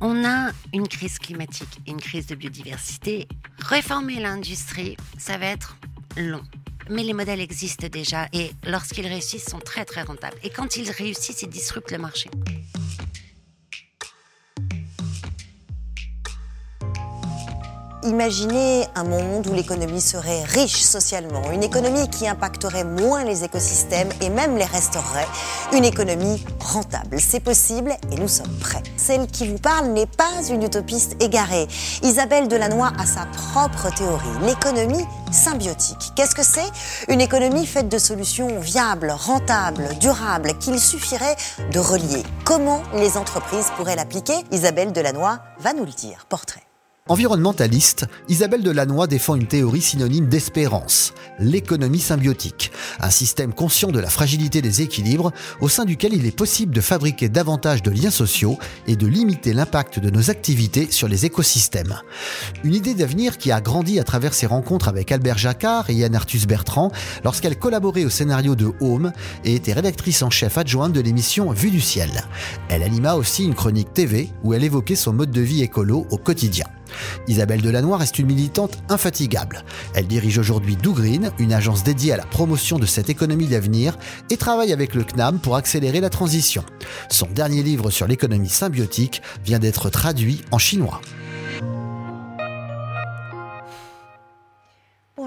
on a une crise climatique, une crise de biodiversité. Réformer l'industrie, ça va être long. Mais les modèles existent déjà et lorsqu'ils réussissent, sont très très rentables. Et quand ils réussissent, ils disruptent le marché. Imaginez un monde où l'économie serait riche socialement, une économie qui impacterait moins les écosystèmes et même les restaurerait, une économie rentable. C'est possible et nous sommes prêts. Celle qui vous parle n'est pas une utopiste égarée. Isabelle Delannoy a sa propre théorie, l'économie symbiotique. Qu'est-ce que c'est? Une économie faite de solutions viables, rentables, durables, qu'il suffirait de relier. Comment les entreprises pourraient l'appliquer? Isabelle Delannoy va nous le dire. Portrait. Environnementaliste, Isabelle Delannoy défend une théorie synonyme d'espérance, l'économie symbiotique, un système conscient de la fragilité des équilibres au sein duquel il est possible de fabriquer davantage de liens sociaux et de limiter l'impact de nos activités sur les écosystèmes. Une idée d'avenir qui a grandi à travers ses rencontres avec Albert Jacquard et Yann Arthus Bertrand lorsqu'elle collaborait au scénario de Home et était rédactrice en chef adjointe de l'émission Vue du ciel. Elle anima aussi une chronique TV où elle évoquait son mode de vie écolo au quotidien. Isabelle Delannoy reste une militante infatigable. Elle dirige aujourd'hui Do Green, une agence dédiée à la promotion de cette économie d'avenir, et travaille avec le CNAM pour accélérer la transition. Son dernier livre sur l'économie symbiotique vient d'être traduit en chinois.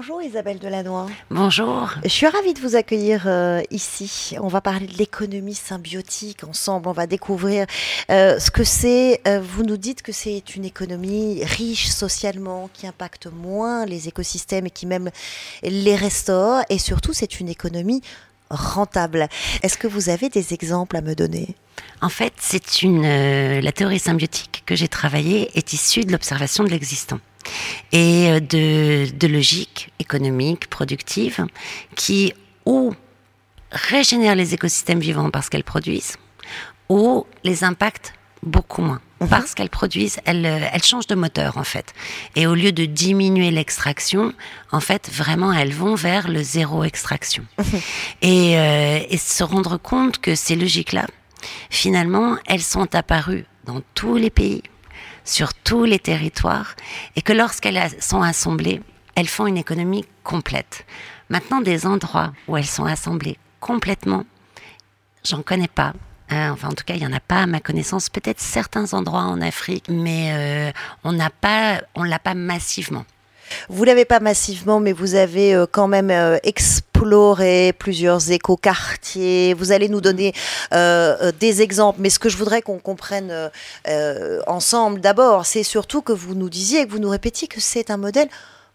Bonjour Isabelle Delannoy. Bonjour. Je suis ravie de vous accueillir euh, ici. On va parler de l'économie symbiotique ensemble. On va découvrir euh, ce que c'est. Euh, vous nous dites que c'est une économie riche socialement, qui impacte moins les écosystèmes et qui même les restaure. Et surtout, c'est une économie rentable. Est-ce que vous avez des exemples à me donner? En fait, c'est une la théorie symbiotique que j'ai travaillée est issue de l'observation de l'existant et euh, de, de logique économique, productive, qui ou régénère les écosystèmes vivants parce qu'elles produisent, ou les impactent beaucoup moins. Mhm. Parce qu'elles produisent, elles, euh, elles changent de moteur en fait. Et au lieu de diminuer l'extraction, en fait, vraiment, elles vont vers le zéro extraction. Mhm. Et, euh, et se rendre compte que ces logiques-là, finalement, elles sont apparues dans tous les pays, sur tous les territoires et que lorsqu'elles sont assemblées, elles font une économie complète. Maintenant, des endroits où elles sont assemblées complètement, j'en connais pas. Hein, enfin, en tout cas, il y en a pas à ma connaissance. Peut-être certains endroits en Afrique, mais euh, on n'a pas, on l'a pas massivement. Vous l'avez pas massivement, mais vous avez euh, quand même euh, exploré plusieurs écoquartiers. Vous allez nous donner euh, des exemples, mais ce que je voudrais qu'on comprenne ensemble d'abord, c'est surtout que vous nous disiez, que vous nous répétiez que c'est un modèle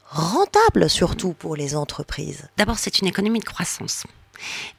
rentable surtout pour les entreprises. D'abord, c'est une économie de croissance.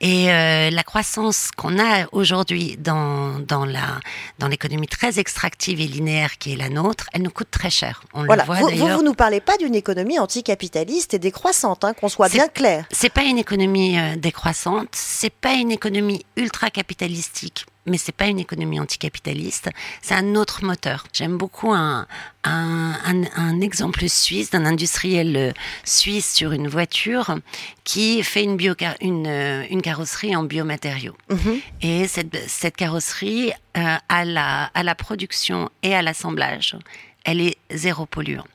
Et euh, la croissance qu'on a aujourd'hui dans, dans, la, dans l'économie très extractive et linéaire qui est la nôtre, elle nous coûte très cher. On le voit vous, vous, vous nous parlez pas d'une économie anticapitaliste et décroissante, hein, qu'on soit bien clair. C'est pas une économie euh, décroissante, c'est pas une économie ultra capitalistique mais c'est pas une économie anticapitaliste, c'est un autre moteur. J'aime beaucoup un, un, un, exemple suisse d'un industriel euh, suisse sur une voiture qui fait une, bio, une, euh, une carrosserie en biomatériaux. Mhm. Et cette, cette carrosserie, euh, à, la, à la production et à l'assemblage, elle est zéro polluant.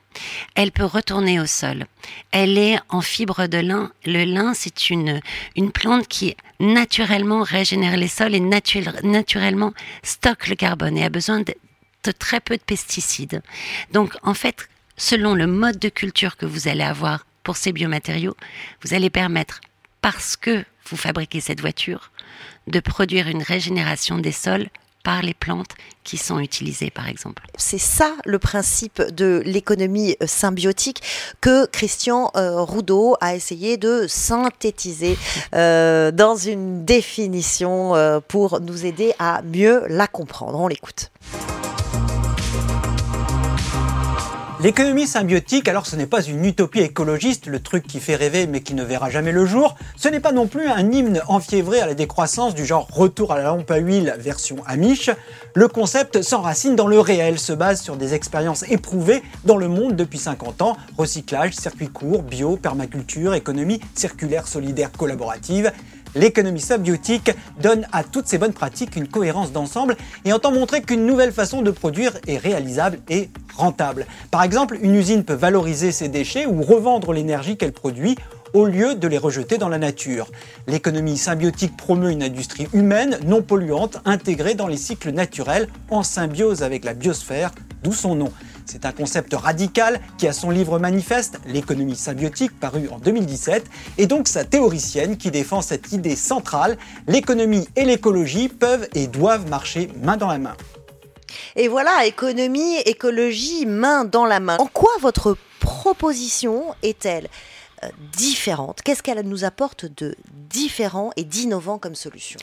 Elle peut retourner au sol. Elle est en fibre de lin. Le lin, c'est une, une plante qui naturellement régénère les sols et naturellement stocke le carbone et a besoin de, de très peu de pesticides. Donc, en fait, selon le mode de culture que vous allez avoir pour ces biomatériaux, vous allez permettre, parce que vous fabriquez cette voiture, de produire une régénération des sols par les plantes qui sont utilisées, par exemple. C'est ça le principe de l'économie euh, symbiotique que Christian euh, Roudot a essayé de synthétiser euh, dans une définition pour nous aider à mieux la comprendre. On l'écoute. L'économie symbiotique, alors ce n'est pas une utopie écologiste, le truc qui fait rêver mais qui ne verra jamais le jour, ce n'est pas non plus un hymne enfiévré à la décroissance du genre retour à la lampe à huile version Amish. Le concept s'enracine dans le réel, se base sur des expériences éprouvées dans le monde depuis 50 ans, recyclage, circuit court, bio, permaculture, économie circulaire solidaire collaborative, L'économie symbiotique donne à toutes ces bonnes pratiques une cohérence d'ensemble et entend montrer qu'une nouvelle façon de produire est réalisable et rentable. Par exemple, une usine peut valoriser ses déchets ou revendre l'énergie qu'elle produit au lieu de les rejeter dans la nature. L'économie symbiotique promeut une industrie humaine non polluante intégrée dans les cycles naturels en symbiose avec la biosphère, d'où son nom. C'est un concept radical qui a son livre manifeste, L'économie symbiotique, paru en 2017, et donc sa théoricienne qui défend cette idée centrale, l'économie et l'écologie peuvent et doivent marcher main dans la main. Et voilà, économie, écologie, main dans la main. En quoi votre proposition est-elle? Différente Qu'est-ce qu'elle nous apporte de différent et d'innovant comme solution?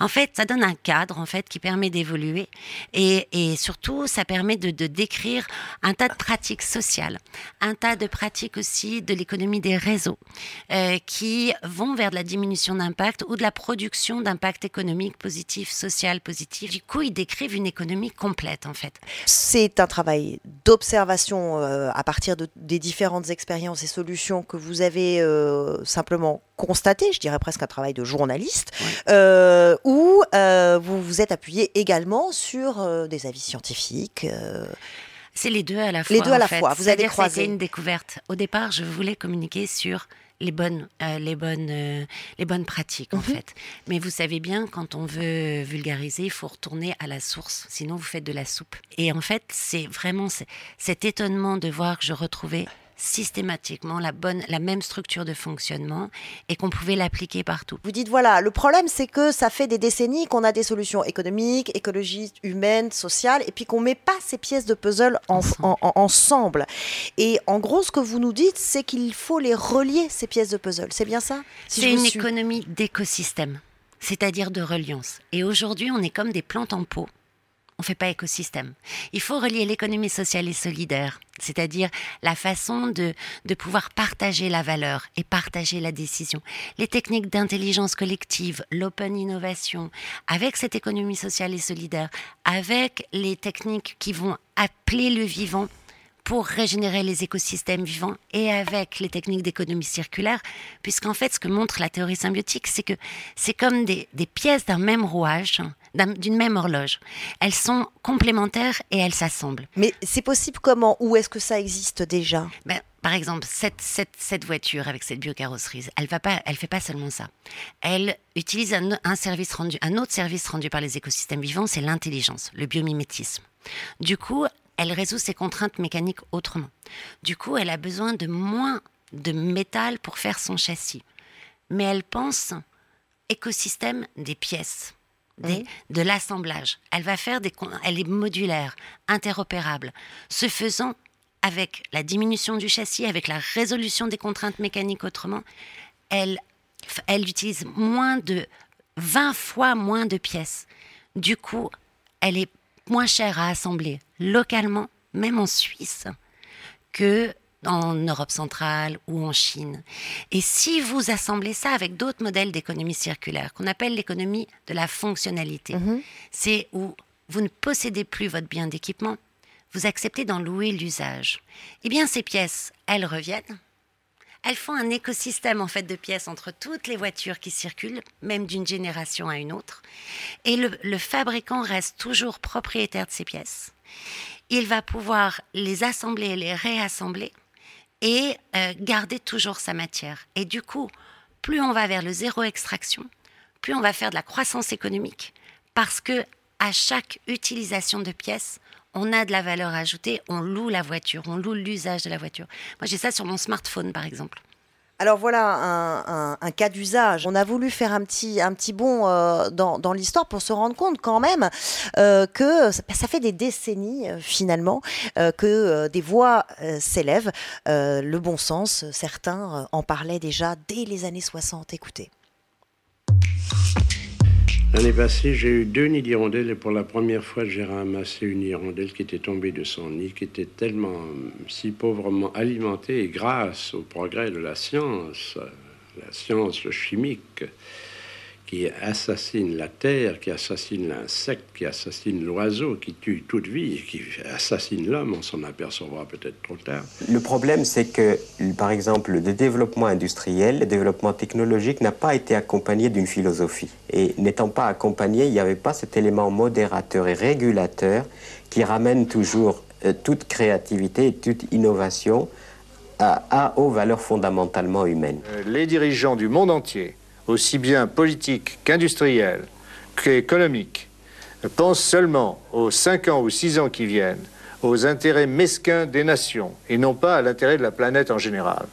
En fait, ça donne un cadre en fait qui permet d'évoluer et, et, surtout ça permet de, de, décrire un tas de pratiques sociales, un tas de pratiques aussi de l'économie des réseaux euh, qui vont vers de la diminution d'impact ou de la production d'impact économique positif, social positif. Du coup, ils décrivent une économie complète en fait. C'est un travail d'observation euh, à partir de, des différentes expériences et solutions que vous avez euh, simplement constaté, je dirais presque un travail de journaliste, ouais. euh, où euh, vous vous êtes appuyé également sur euh, des avis scientifiques. euh, C'est les deux à la fois. Les deux à la fait. fois. Vous avez croisé. C'était une découverte. Au départ, je voulais communiquer sur les bonnes, euh, les bonnes, euh, les bonnes pratiques en Mhm. fait. Mais vous savez bien, quand on veut vulgariser, il faut retourner à la source. Sinon, vous faites de la soupe. Et en fait, c'est vraiment cet étonnement de voir que je retrouvais systématiquement la bonne, la même structure de fonctionnement et qu'on pouvait l'appliquer partout. Vous dites voilà, le problème c'est que ça fait des décennies qu'on a des solutions économiques, écologiques, humaines, sociales, et puis qu'on met pas ces pièces de puzzle en- Ensemble. en- en- ensemble. Et en gros, ce que vous nous dites, c'est qu'il faut les relier ces pièces de puzzle. C'est bien ça? Si C'est une suis. économie d'écosystème, c'est-à-dire de reliance. Et aujourd'hui, on est comme des plantes en pot. On ne fait pas écosystème. Il faut relier l'économie sociale et solidaire, c'est-à-dire la façon de, de pouvoir partager la valeur et partager la décision. Les techniques d'intelligence collective, l'open innovation, avec cette économie sociale et solidaire, avec les techniques qui vont appeler le vivant pour régénérer les écosystèmes vivants et avec les techniques d'économie circulaire, puisqu'en fait, ce que montre la théorie symbiotique, c'est que c'est comme des, des pièces d'un même rouage, d'un- d'une même horloge. Elles sont complémentaires et elles s'assemblent. Mais c'est possible comment? Où est-ce que ça existe déjà? Ben, par exemple, cette, cette, cette voiture avec cette biocarrosserie, elle va pas, elle fait pas seulement ça. Elle utilise un, un service rendu, un autre service rendu par les écosystèmes vivants, c'est l'intelligence, le biomimétisme. Du coup, elle résout ses contraintes mécaniques autrement. Du coup, elle a besoin de moins de métal pour faire son châssis. Mais elle pense écosystème des pièces, des- de l'assemblage. Elle va faire des, elle est modulaire, interopérable. Ce faisant, avec la diminution du châssis, avec la résolution des contraintes mécaniques autrement, elle, elle utilise moins de 20 fois moins de pièces. Du coup, elle est moins chère à assembler localement, même en Suisse, que en Europe centrale ou en Chine. Et si vous assemblez ça avec d'autres modèles d'économie circulaire, qu'on appelle l'économie de la fonctionnalité, c'est où vous ne possédez plus votre bien d'équipement, vous acceptez d'en louer l'usage. Eh bien, ces pièces, elles reviennent. Elles font un écosystème en fait de pièces entre toutes les voitures qui circulent, même d'une génération à une autre. Et le, fabricant reste toujours propriétaire de ces pièces. Il va pouvoir les assembler et les réassembler et euh, garder toujours sa matière. Et du coup, plus on va vers le zéro extraction, plus on va faire de la croissance économique, parce que à chaque utilisation de pièces, on a de la valeur ajoutée, on loue la voiture, on loue l'usage de la voiture. Moi, j'ai ça sur mon smartphone, par exemple. Alors voilà un, cas d'usage. On a voulu faire un petit, un petit bond euh, dans, dans l'histoire pour se rendre compte quand même euh, que ça, ça fait des décennies euh, finalement que des voix s'élèvent. Le bon sens, certains en parlaient déjà dès les années 60. Écoutez. L'année passée, j'ai eu deux nids d'hirondelles et pour la première fois, j'ai ramassé une hirondelle qui était tombée de son nid, qui était tellement euh, si pauvrement alimentée grâce au progrès de la science, euh, la science chimique, qui assassine la terre, qui assassine l'insecte, qui assassine l'oiseau, qui tue toute vie, qui assassine l'homme, on s'en apercevra peut-être trop tard. Le problème, c'est que, par exemple, le développement industriel, le développement technologique n'a pas été accompagné d'une philosophie. Et n'étant pas accompagné, il n'y avait pas cet élément modérateur et régulateur qui ramène toujours euh, toute créativité et toute innovation à, à, aux valeurs fondamentalement humaines. Euh, les dirigeants du monde entier aussi bien politique qu'industriel, qu'économique, pense seulement aux 5 ans ou 6 ans qui viennent, aux intérêts mesquins des nations, et non pas à l'intérêt de la planète en général.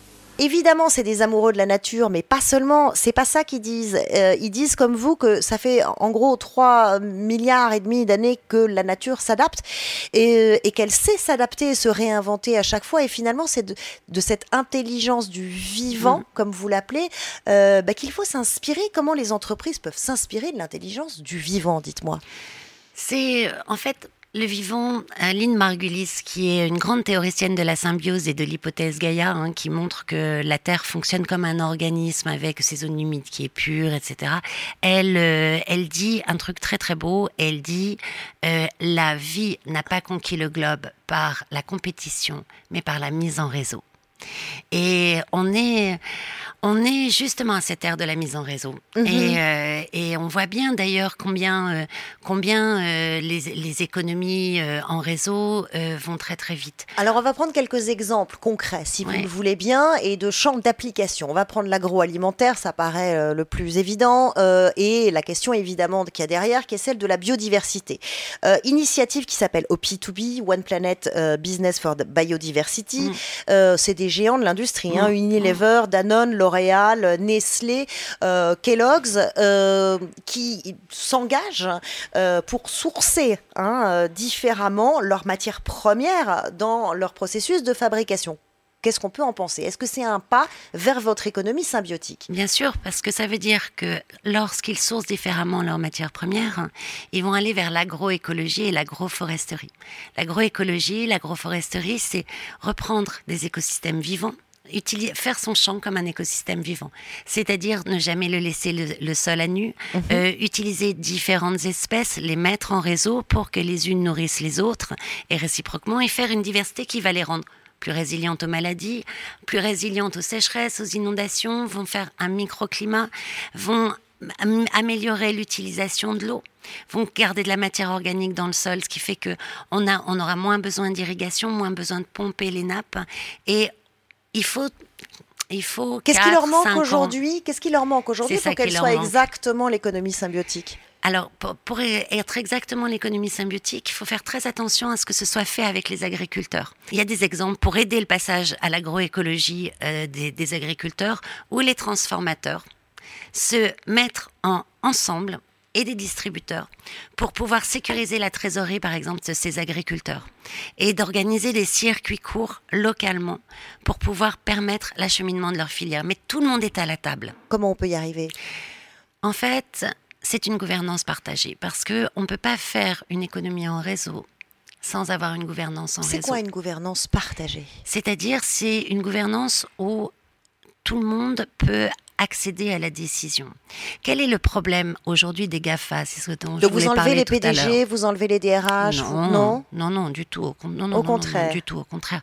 Évidemment, c'est des amoureux de la nature, mais pas seulement. C'est pas ça qu'ils disent. Euh, ils disent comme vous que ça fait en gros 3 milliards et demi d'années que la nature s'adapte et, euh, et qu'elle sait s'adapter et se réinventer à chaque fois. Et finalement, c'est de, de, cette intelligence du vivant, mmh. comme vous l'appelez, euh, bah, qu'il faut s'inspirer. Comment les entreprises peuvent s'inspirer de l'intelligence du vivant, dites-moi? C'est en fait le vivant, Lynn Margulis, qui est une grande théoricienne de la symbiose et de l'hypothèse Gaïa, hein, qui montre que la Terre fonctionne comme un organisme avec ses zones humides qui est pure, etc. Elle, euh, elle dit un truc très très beau. Elle dit euh, la vie n'a pas conquis le globe par la compétition, mais par la mise en réseau. Et on est, on est justement à cette ère de la mise en réseau. Mm -hmm. et, euh, et, on voit bien d'ailleurs combien, euh, combien euh, les, les, économies en réseau vont très très vite. Alors on va prendre quelques exemples concrets, si vous le voulez bien, et de champs d'application. On va prendre l'agroalimentaire, ça paraît le plus évident, et la question évidemment qu'il y a derrière, qui est celle de la biodiversité. initiative qui s'appelle OP2B, One Planet Business for the Biodiversity. Mm. C'est des géants de l'industrie, hein, Unilever, Danone, L'Oréal, Nestlé, euh, Kellogg's, euh, qui s'engagent euh, pour sourcer hein, différemment leurs matières premières dans leur processus de fabrication. Qu'est-ce qu'on peut en penser? Est-ce que c'est un pas vers votre économie symbiotique? Bien sûr, parce que ça veut dire que lorsqu'ils sourcent différemment leurs matières premières, ils vont aller vers l'agroécologie et l'agroforesterie. L'agroécologie, l'agroforesterie, c'est reprendre des écosystèmes vivants utiliser, faire son champ comme un écosystème vivant, c'est-à-dire ne jamais le laisser le, le sol à nu, mmh. euh, utiliser différentes espèces, les mettre en réseau pour que les unes nourrissent les autres et réciproquement, et faire une diversité qui va les rendre plus résilientes aux maladies, plus résilientes aux sécheresses, aux inondations, vont faire un microclimat, vont améliorer l'utilisation de l'eau vont garder de la matière organique dans le sol, ce qui fait que on, a, on aura moins besoin d'irrigation, moins besoin de pomper les nappes, et il faut il faut Qu'est-ce qui leur manque aujourd'hui? Qu'est-ce qui leur manque aujourd'hui pour qu'elle soit exactement l'économie symbiotique? Alors, pour, pour, être exactement l'économie symbiotique, il faut faire très attention à ce que ce soit fait avec les agriculteurs. Il y a des exemples pour aider le passage à l'agroécologie euh, des, des agriculteurs où les transformateurs se mettre en ensemble et des distributeurs pour pouvoir sécuriser la trésorerie, par exemple, de ces agriculteurs et d'organiser des circuits courts localement pour pouvoir permettre l'acheminement de leur filière. Mais tout le monde est à la table. Comment on peut y arriver? En fait, c'est une gouvernance partagée parce qu'on ne peut pas faire une économie en réseau sans avoir une gouvernance en réseau. C'est quoi une gouvernance partagée? C'est-à-dire, c'est une gouvernance où tout le monde peut accéder à la décision. Quel est le problème aujourd'hui des GAFA? C'est ce dont Donc je vous enlevez les PDG, vous enlevez les DRH non, vous... non, non, non, du tout. Au, non, non, au contraire. Non, du tout, au contraire.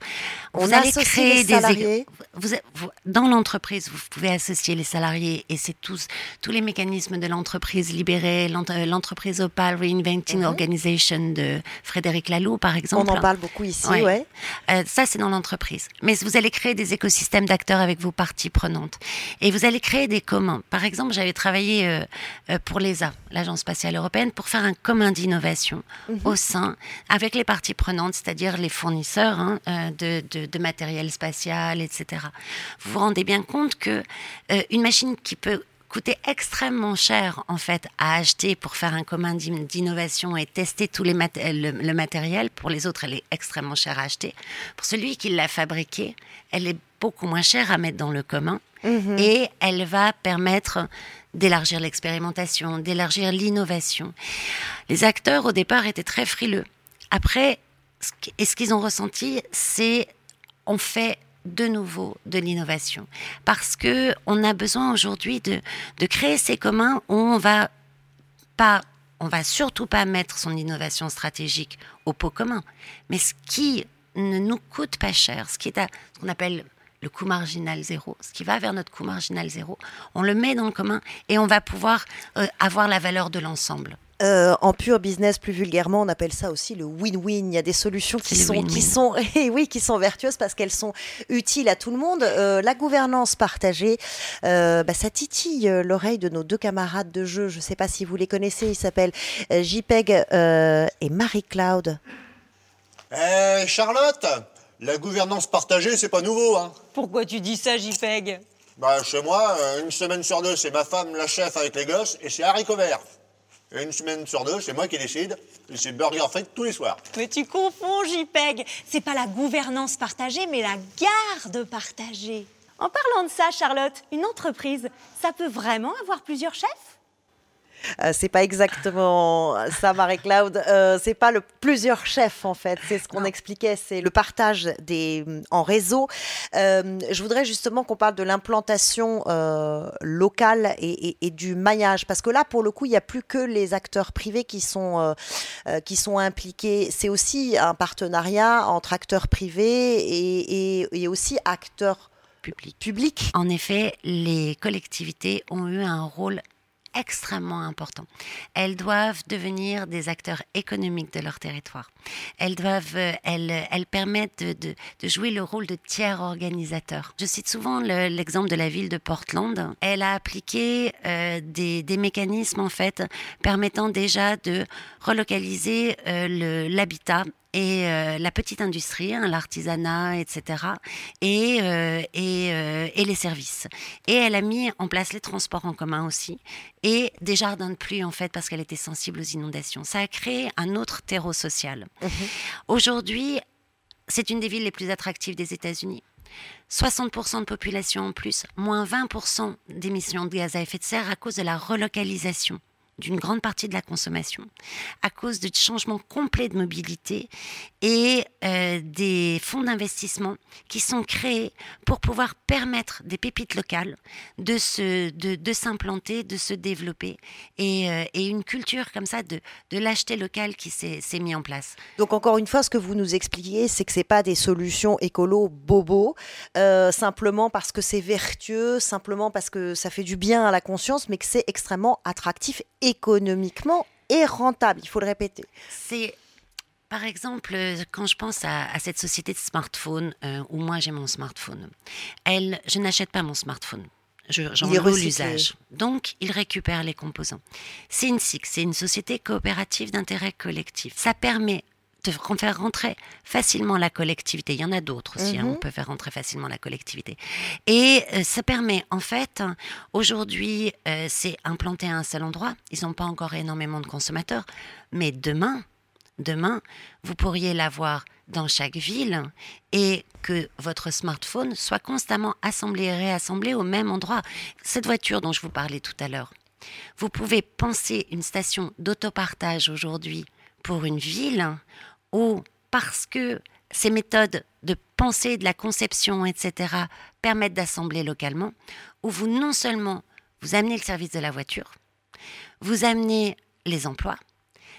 On vous allez créer des salariés. Vous, vous, dans l'entreprise, vous pouvez associer les salariés et c'est tous tous les mécanismes de l'entreprise libérée, l'entreprise Opal Reinventing mm -hmm. Organization de Frédéric Laloux, par exemple. On en parle beaucoup ici, ouais. ouais. Euh, ça, c'est dans l'entreprise. Mais vous allez créer des écosystèmes d'acteurs avec vos parties prenantes et vous allez créer des communs. Par exemple, j'avais travaillé euh, euh, pour l'ESA, l'Agence spatiale européenne, pour faire un commun d'innovation -hmm. au sein, avec les parties prenantes, c'est-à-dire les fournisseurs hein, euh, de, de, de, matériel spatial, etc. Vous vous rendez bien compte que euh, une machine qui peut coûter extrêmement cher en fait à acheter pour faire un commun d'innovation et tester tous les mat le, le, matériel. Pour les autres, elle est extrêmement chère à acheter. Pour celui qui l'a fabriqué, elle est beaucoup moins chère à mettre dans le commun mm -hmm. et elle va permettre d'élargir l'expérimentation, d'élargir l'innovation. Les acteurs au départ étaient très frileux. Après, et ce qu'ils ont ressenti, c'est on fait de nouveau de l'innovation. Parce que on a besoin aujourd'hui de, de créer ces communs où on va pas on va surtout pas mettre son innovation stratégique au pot commun, mais ce qui ne nous coûte pas cher, ce qui est à, ce qu'on appelle le coût marginal zéro, ce qui va vers notre coût marginal zéro, on le met dans le commun et on va pouvoir euh, avoir la valeur de l'ensemble. Euh, en pur business, plus vulgairement, on appelle ça aussi le win-win. Il y a des solutions qui sont, qui sont, et oui, qui sont vertueuses parce qu'elles sont utiles à tout le monde. Euh, la gouvernance partagée, euh, bah, ça titille l'oreille de nos deux camarades de jeu. Je ne sais pas si vous les connaissez. Ils s'appellent JPEG euh, et Marie-Claude. Eh, Charlotte, la gouvernance partagée, c'est pas nouveau, hein. Pourquoi tu dis ça, JPEG? Bah, chez moi, euh, une semaine sur deux, c'est ma femme, la chef avec les gosses, et c'est haricots verts. Et une semaine sur deux, c'est moi qui décide, et c'est burger frites tous les soirs. Mais tu confonds, JPEG. C'est pas la gouvernance partagée, mais la garde partagée. En parlant de ça, Charlotte, une entreprise, ça peut vraiment avoir plusieurs chefs? Euh, c'est pas exactement ça, Marie-Claude. Euh, c'est pas le plusieurs chefs en fait. C'est ce qu'on expliquait. C'est le partage des en réseau. Euh, je voudrais justement qu'on parle de l'implantation euh, locale et, et- et du maillage, parce que là, pour le coup, il n'y a plus que les acteurs privés qui sont euh, euh, qui sont impliqués. C'est aussi un partenariat entre acteurs privés et, et- aussi acteurs Public. publics. En effet, les collectivités ont eu un rôle extrêmement important. Elles doivent devenir des acteurs économiques de leur territoire. Elles doivent, euh, elles, elles permettent de, jouer le rôle de tiers organisateur. Je cite souvent le- l'exemple de la ville de Portland. Elle a appliqué euh, des, mécanismes en fait permettant déjà de relocaliser euh, l'habitat et euh, la petite industrie, hein, l'artisanat, etc., et, euh, et, euh, et les services. Et elle a mis en place les transports en commun aussi, et des jardins de pluie, en fait, parce qu'elle était sensible aux inondations. Ça a créé un autre terreau social. Aujourd'hui, c'est une des villes les plus attractives des États-Unis. 60% de population en plus, moins 20% d'émissions de gaz à effet de serre à cause de la relocalisation d'une grande partie de la consommation, à cause du changement complet de mobilité et euh, des fonds d'investissement qui sont créés pour pouvoir permettre des pépites locales de se, de, de s'implanter, de se développer et, euh, et une culture comme ça de, de l'acheter local qui s'est s'est mis en place. Donc encore une fois, ce que vous nous expliquez, c'est que c'est pas des solutions écolo bobo, euh, simplement parce que c'est vertueux, simplement parce que ça fait du bien à la conscience, mais que c'est extrêmement attractif économiquement et rentable. Il faut le répéter. C'est, par exemple, quand je pense à, à cette société de smartphone, euh, où moi j'ai mon smartphone, elle, je n'achète pas mon smartphone. Je- J'en loue recyclé. l'usage. Donc, il récupère les composants. C'est une société coopérative d'intérêt collectif. Ça permet re- faire rentrer facilement la collectivité. Il y en a d'autres aussi, hein, Mhm. on peut faire rentrer facilement la collectivité. Et euh, ça permet, en fait, aujourd'hui, euh, c'est implanté à un seul endroit. Ils n'ont pas encore énormément de consommateurs. Mais demain, demain, vous pourriez l'avoir dans chaque ville et que votre smartphone soit constamment assemblé et réassemblé au même endroit. Cette voiture dont je vous parlais tout à l'heure, vous pouvez penser une station d'autopartage aujourd'hui pour une ville où, parce que ces méthodes de pensée, de la conception, etc., permettent d'assembler localement, où vous non seulement vous amenez le service de la voiture, vous amenez les emplois,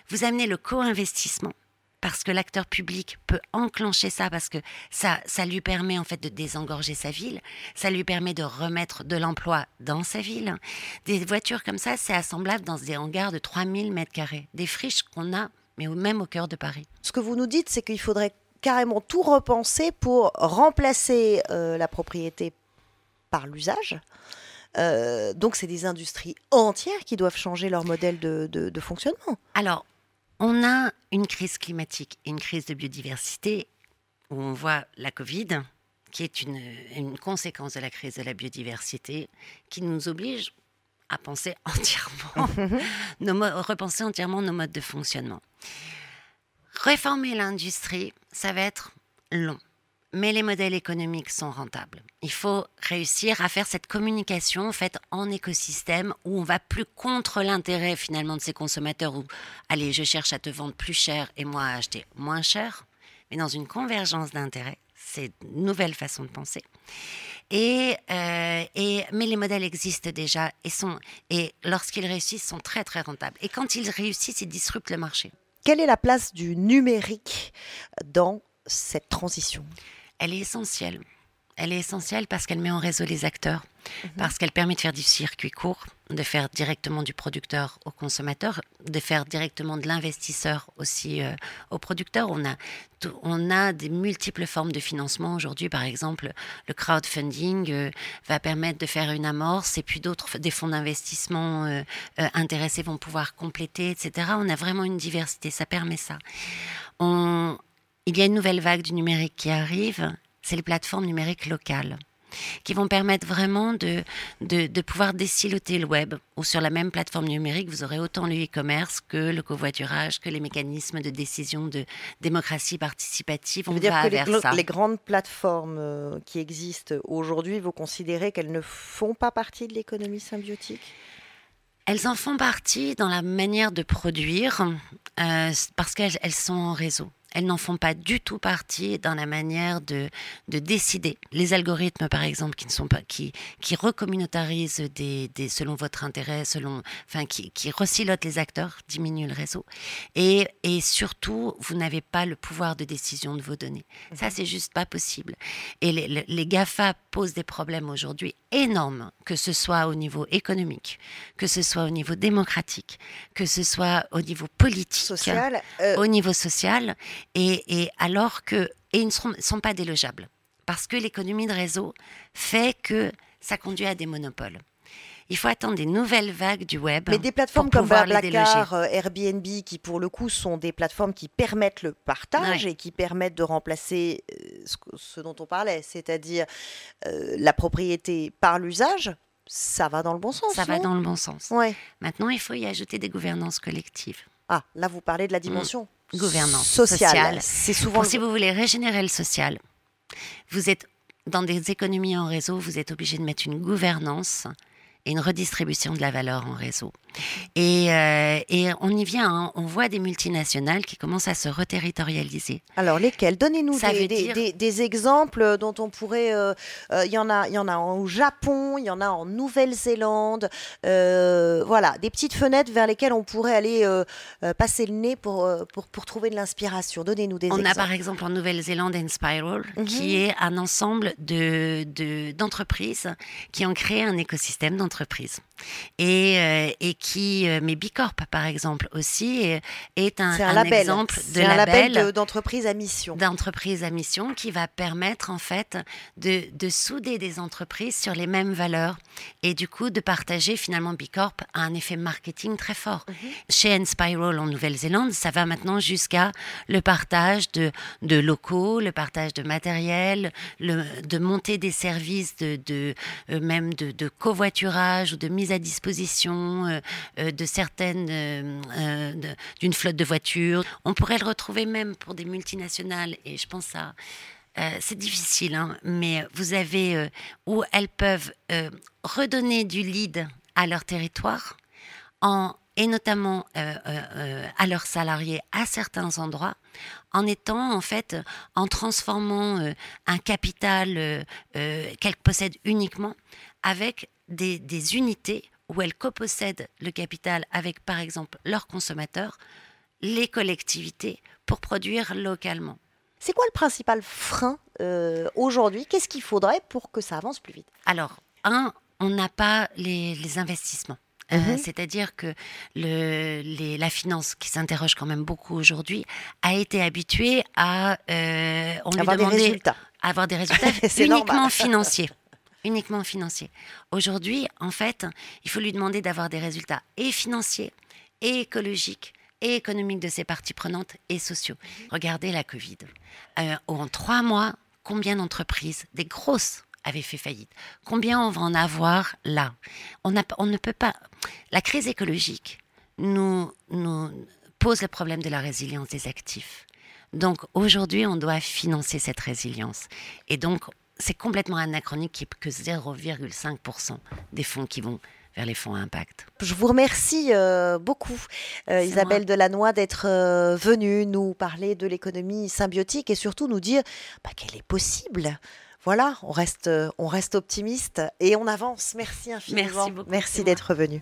vous amenez le co-investissement, parce que l'acteur public peut enclencher ça, parce que ça, ça lui permet en fait de désengorger sa ville, ça lui permet de remettre de l'emploi dans sa ville. Des voitures comme ça, c'est assemblable dans des hangars de 3000 mètres carrés, des friches qu'on a, mais même au cœur de Paris. Ce que vous nous dites, c'est qu'il faudrait carrément tout repenser pour remplacer euh, la propriété par l'usage. Euh, donc c'est des industries entières qui doivent changer leur modèle de, de- de fonctionnement. Alors, on a une crise climatique et une crise de biodiversité où on voit la Covid, qui est une, une conséquence de la crise de la biodiversité, qui nous oblige à penser entièrement, nos repenser entièrement nos modes de fonctionnement. Réformer l'industrie, ça va être long. Mais les modèles économiques sont rentables. Il faut réussir à faire cette communication en fait en écosystème où on va plus contre l'intérêt finalement de ces consommateurs où allez je cherche à te vendre plus cher et moi à acheter moins cher, mais dans une convergence d'intérêts. C'est une nouvelle façon de penser. Et, euh, et, mais les modèles existent déjà et, sont, et lorsqu'ils réussissent, sont très très rentables. Et quand ils réussissent, ils disruptent le marché. Quelle est la place du numérique dans cette transition? Elle est essentielle. Elle est essentielle parce qu'elle met en réseau les acteurs, mhm. parce qu'elle permet de faire du circuit court, de faire directement du producteur au consommateur, de faire directement de l'investisseur aussi euh, au producteur. On a, on a des multiples formes de financement aujourd'hui. Par exemple, le crowdfunding euh, va permettre de faire une amorce et puis d'autres, des fonds d'investissement euh, intéressés vont pouvoir compléter, etc. On a vraiment une diversité, ça permet ça. Il y a une nouvelle vague du numérique qui arrive c'est les plateformes numériques locales qui vont permettre vraiment de, de, pouvoir déciloter le web, ou sur la même plateforme numérique, vous aurez autant le e-commerce que le covoiturage, que les mécanismes de décision de démocratie participative. On dire que les, les, grandes plateformes euh, qui existent aujourd'hui, vous considérez qu'elles ne font pas partie de l'économie symbiotique? Elles en font partie dans la manière de produire euh, parce qu'elles sont en réseau elles n'en font pas du tout partie dans la manière de, de décider. Les algorithmes, par exemple, qui ne sont pas, qui, qui recommunautarisent des, des, selon votre intérêt, selon, enfin, qui, qui resilotent les acteurs, diminuent le réseau. Et, et surtout, vous n'avez pas le pouvoir de décision de vos données. Ça, mhm. c'est juste pas possible. Et les, les GAFA posent des problèmes aujourd'hui énormes, que ce soit au niveau économique, que ce soit au niveau démocratique, que ce soit au niveau politique, social, euh, au niveau social. Et, alors que, et ils ne sont, pas délogeables, parce que l'économie de réseau fait que ça conduit à des monopoles. Il faut attendre des nouvelles vagues du web. Mais des plateformes comme Blablacar, euh, Airbnb, qui pour le coup sont des plateformes qui permettent le partage et qui permettent de remplacer euh, ce, dont on parlait, c'est-à-dire euh, la propriété par l'usage, ça va dans le bon sens. Ça va dans le bon sens. Ouais. Maintenant, il faut y ajouter des gouvernances collectives. Ah, là, vous parlez de la dimension gouvernance sociale. C'est souvent. Si vous voulez régénérer le social, vous êtes dans des économies en réseau, vous êtes obligé de mettre une gouvernance et une redistribution de la valeur en réseau. Et, euh, et on y vient, hein. on voit des multinationales qui commencent à se reterritorialiser. Alors lesquelles? Donnez-nous des, des, exemples dont on pourrait... Euh, euh, il y, en a, y en a au Japon, il y en a en Nouvelle-Zélande. voilà, des petites fenêtres vers lesquelles on pourrait aller passer le nez pour, pour, pour trouver de l'inspiration. Donnez-nous des exemples. On a par exemple en Nouvelle-Zélande Inspiral, mhm. qui est un ensemble d'entreprises de, qui ont créé un écosystème d'entreprises. Et, et qui, euh, mais Bicorp par exemple aussi, est, un, un, exemple de un label d'entreprise à mission. D'entreprise à mission qui va permettre en fait de, de, souder des entreprises sur les mêmes valeurs et du coup de partager finalement Bicorp a un effet marketing très fort. Mhm. Chez Enspiral en Nouvelle-Zélande, ça va maintenant jusqu'à le partage de, de locaux, le partage de matériel, le, de monter des services de, de euh, même de, de, covoiturage ou de mise à disposition euh, euh, de certaines, euh, d'une flotte de voitures. On pourrait le retrouver même pour des multinationales, et je pense à c'est difficile, hein, mais vous avez où elles peuvent redonner du lead à leur territoire et notamment à leurs salariés à certains endroits, en étant en fait, en transformant un capital qu'elles possèdent uniquement avec des, des unités où elles copossèdent le capital avec, par exemple, leurs consommateurs, les collectivités, pour produire localement. C'est quoi le principal frein euh, aujourd'hui? Qu'est-ce qu'il faudrait pour que ça avance plus vite? Alors, un, on n'a pas les, investissements. Euh, mhm. C'est-à-dire que le, la finance, qui s'interroge quand même beaucoup aujourd'hui, a été habituée à euh, avoir des résultats, avoir des résultats uniquement financiers uniquement financier. Aujourd'hui, en fait, il faut lui demander d'avoir des résultats et financiers, et écologiques, et économiques de ses parties prenantes et sociaux. Regardez la Covid. Euh, en trois mois, combien d'entreprises, des grosses, avaient fait faillite? Combien on va en avoir là? On, ne peut pas. La crise écologique nous, nous pose le problème de la résilience des actifs. Donc aujourd'hui, on doit financer cette résilience. Et donc, c'est complètement anachronique qu'il n'y ait que 0,5% des fonds qui vont vers les fonds à impact. Je vous remercie euh, beaucoup, euh, Isabelle Delannoy, d'être euh, venue nous parler de l'économie symbiotique et surtout nous dire bah, qu'elle est possible. Voilà, on reste, on reste optimiste et on avance. Merci infiniment. Merci beaucoup. Merci d'être venu.